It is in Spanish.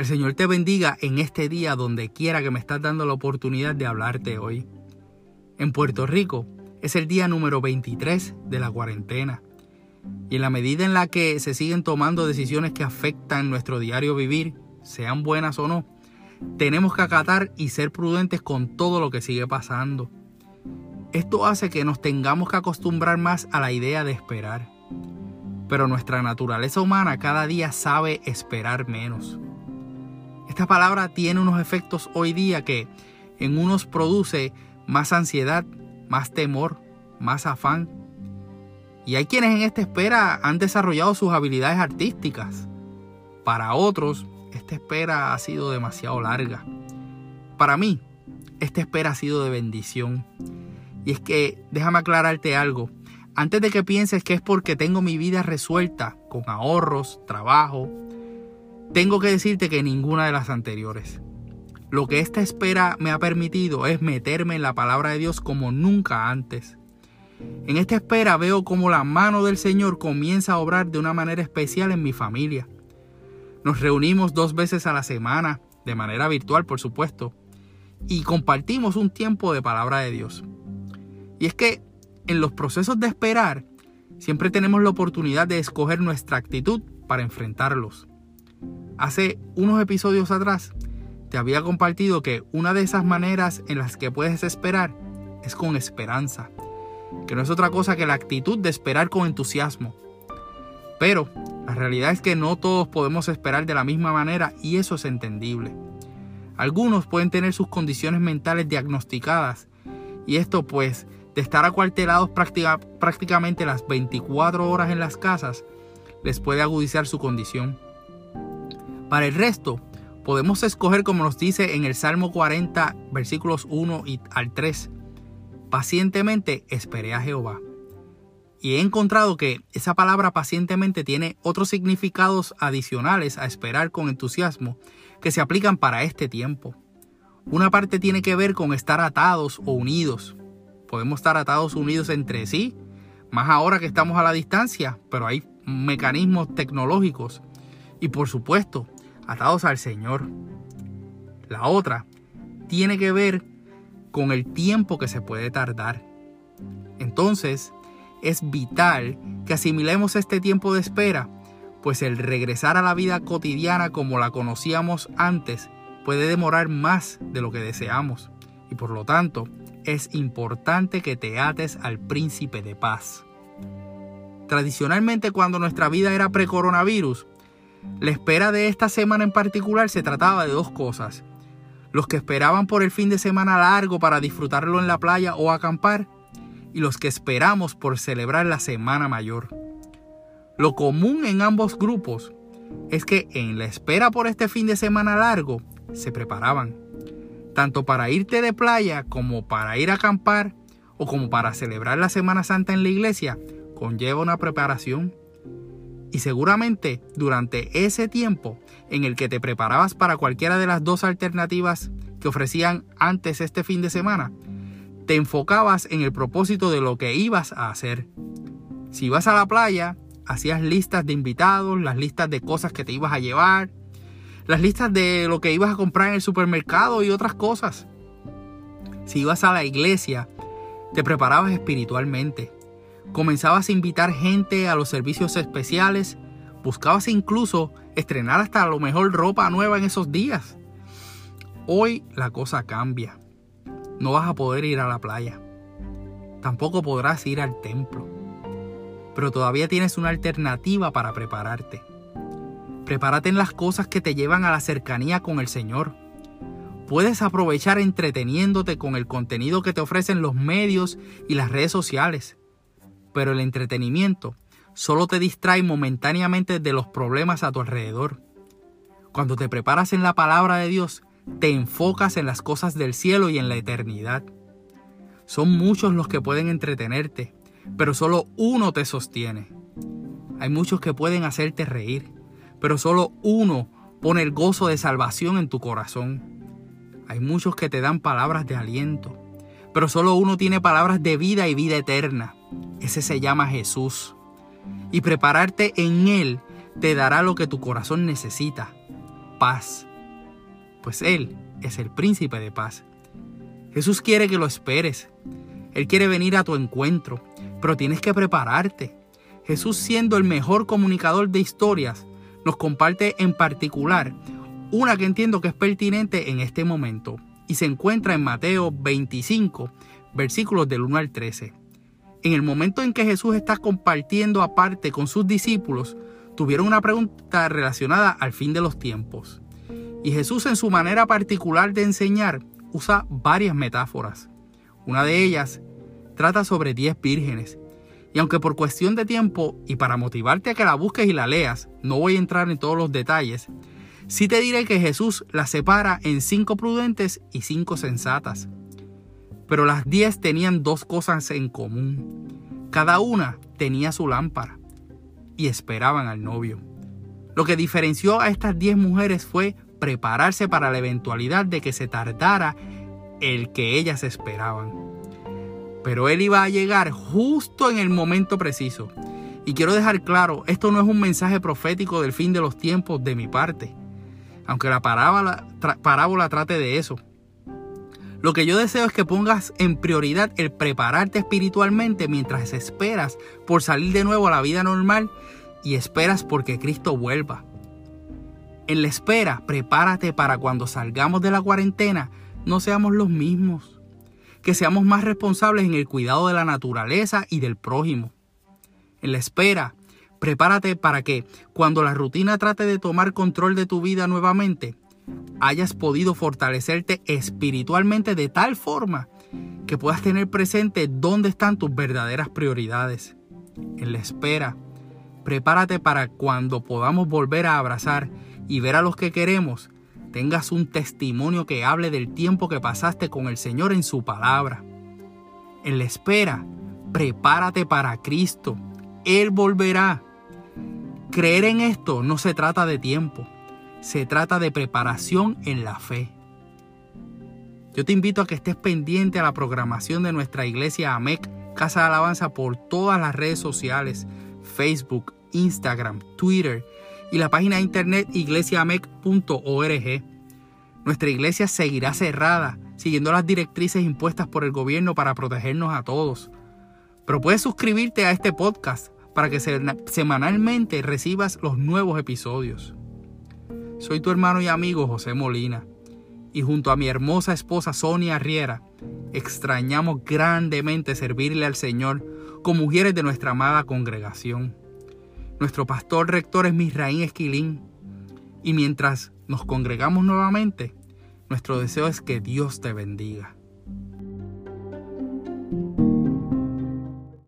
El Señor te bendiga en este día donde quiera que me estás dando la oportunidad de hablarte hoy. En Puerto Rico es el día número 23 de la cuarentena. Y en la medida en la que se siguen tomando decisiones que afectan nuestro diario vivir, sean buenas o no, tenemos que acatar y ser prudentes con todo lo que sigue pasando. Esto hace que nos tengamos que acostumbrar más a la idea de esperar. Pero nuestra naturaleza humana cada día sabe esperar menos. Esta palabra tiene unos efectos hoy día que en unos produce más ansiedad, más temor, más afán. Y hay quienes en esta espera han desarrollado sus habilidades artísticas. Para otros, esta espera ha sido demasiado larga. Para mí, esta espera ha sido de bendición. Y es que, déjame aclararte algo. Antes de que pienses que es porque tengo mi vida resuelta, con ahorros, trabajo, tengo que decirte que ninguna de las anteriores. Lo que esta espera me ha permitido es meterme en la palabra de Dios como nunca antes. En esta espera veo cómo la mano del Señor comienza a obrar de una manera especial en mi familia. Nos reunimos dos veces a la semana, de manera virtual por supuesto, y compartimos un tiempo de palabra de Dios. Y es que en los procesos de esperar, siempre tenemos la oportunidad de escoger nuestra actitud para enfrentarlos. Hace unos episodios atrás te había compartido que una de esas maneras en las que puedes esperar es con esperanza, que no es otra cosa que la actitud de esperar con entusiasmo. Pero la realidad es que no todos podemos esperar de la misma manera y eso es entendible. Algunos pueden tener sus condiciones mentales diagnosticadas y esto pues de estar acuartelados prácticamente las 24 horas en las casas les puede agudizar su condición. Para el resto, podemos escoger como nos dice en el Salmo 40, versículos 1 y al 3, pacientemente esperé a Jehová. Y he encontrado que esa palabra pacientemente tiene otros significados adicionales a esperar con entusiasmo que se aplican para este tiempo. Una parte tiene que ver con estar atados o unidos. Podemos estar atados unidos entre sí, más ahora que estamos a la distancia, pero hay mecanismos tecnológicos. Y por supuesto, atados al Señor. La otra tiene que ver con el tiempo que se puede tardar. Entonces, es vital que asimilemos este tiempo de espera, pues el regresar a la vida cotidiana como la conocíamos antes puede demorar más de lo que deseamos y por lo tanto es importante que te ates al príncipe de paz. Tradicionalmente cuando nuestra vida era pre-coronavirus, la espera de esta semana en particular se trataba de dos cosas. Los que esperaban por el fin de semana largo para disfrutarlo en la playa o acampar y los que esperamos por celebrar la Semana Mayor. Lo común en ambos grupos es que en la espera por este fin de semana largo se preparaban, tanto para irte de playa como para ir a acampar o como para celebrar la Semana Santa en la iglesia, conlleva una preparación. Y seguramente durante ese tiempo en el que te preparabas para cualquiera de las dos alternativas que ofrecían antes este fin de semana, te enfocabas en el propósito de lo que ibas a hacer. Si ibas a la playa, hacías listas de invitados, las listas de cosas que te ibas a llevar, las listas de lo que ibas a comprar en el supermercado y otras cosas. Si ibas a la iglesia, te preparabas espiritualmente. Comenzabas a invitar gente a los servicios especiales. Buscabas incluso estrenar hasta a lo mejor ropa nueva en esos días. Hoy la cosa cambia no vas a poder ir a la playa. Tampoco podrás ir al templo. Pero todavía tienes una alternativa para prepararte. Prepárate en las cosas que te llevan a la cercanía con el Señor. Puedes aprovechar entreteniéndote con el contenido que te ofrecen los medios y las redes sociales. Pero el entretenimiento solo te distrae momentáneamente de los problemas a tu alrededor. Cuando te preparas en la palabra de Dios, te enfocas en las cosas del cielo y en la eternidad. Son muchos los que pueden entretenerte, pero solo uno te sostiene. Hay muchos que pueden hacerte reír, pero solo uno pone el gozo de salvación en tu corazón. Hay muchos que te dan palabras de aliento, pero solo uno tiene palabras de vida y vida eterna. Ese se llama Jesús. Y prepararte en Él te dará lo que tu corazón necesita, paz, pues Él es el príncipe de paz. Jesús quiere que lo esperes. Él quiere venir a tu encuentro, pero tienes que prepararte. Jesús siendo el mejor comunicador de historias, nos comparte en particular una que entiendo que es pertinente en este momento y se encuentra en Mateo 25, versículos del 1 al 13. En el momento en que Jesús está compartiendo aparte con sus discípulos, tuvieron una pregunta relacionada al fin de los tiempos. Y Jesús en su manera particular de enseñar usa varias metáforas. Una de ellas trata sobre diez vírgenes. Y aunque por cuestión de tiempo y para motivarte a que la busques y la leas, no voy a entrar en todos los detalles, sí te diré que Jesús las separa en cinco prudentes y cinco sensatas. Pero las diez tenían dos cosas en común. Cada una tenía su lámpara y esperaban al novio. Lo que diferenció a estas diez mujeres fue prepararse para la eventualidad de que se tardara el que ellas esperaban. Pero él iba a llegar justo en el momento preciso. Y quiero dejar claro, esto no es un mensaje profético del fin de los tiempos de mi parte, aunque la parábola, parábola trate de eso. Lo que yo deseo es que pongas en prioridad el prepararte espiritualmente mientras esperas por salir de nuevo a la vida normal y esperas porque Cristo vuelva. En la espera, prepárate para cuando salgamos de la cuarentena no seamos los mismos, que seamos más responsables en el cuidado de la naturaleza y del prójimo. En la espera, prepárate para que cuando la rutina trate de tomar control de tu vida nuevamente, hayas podido fortalecerte espiritualmente de tal forma que puedas tener presente dónde están tus verdaderas prioridades. En la espera, prepárate para cuando podamos volver a abrazar y ver a los que queremos, tengas un testimonio que hable del tiempo que pasaste con el Señor en su palabra. En la espera, prepárate para Cristo. Él volverá. Creer en esto no se trata de tiempo, se trata de preparación en la fe. Yo te invito a que estés pendiente a la programación de nuestra iglesia AMEC, Casa de Alabanza, por todas las redes sociales, Facebook, Instagram, Twitter y la página de internet iglesiamec.org. Nuestra iglesia seguirá cerrada, siguiendo las directrices impuestas por el gobierno para protegernos a todos. Pero puedes suscribirte a este podcast para que semanalmente recibas los nuevos episodios. Soy tu hermano y amigo José Molina, y junto a mi hermosa esposa Sonia Riera, extrañamos grandemente servirle al Señor como mujeres de nuestra amada congregación. Nuestro pastor rector es Misraín Esquilín. Y mientras nos congregamos nuevamente, nuestro deseo es que Dios te bendiga.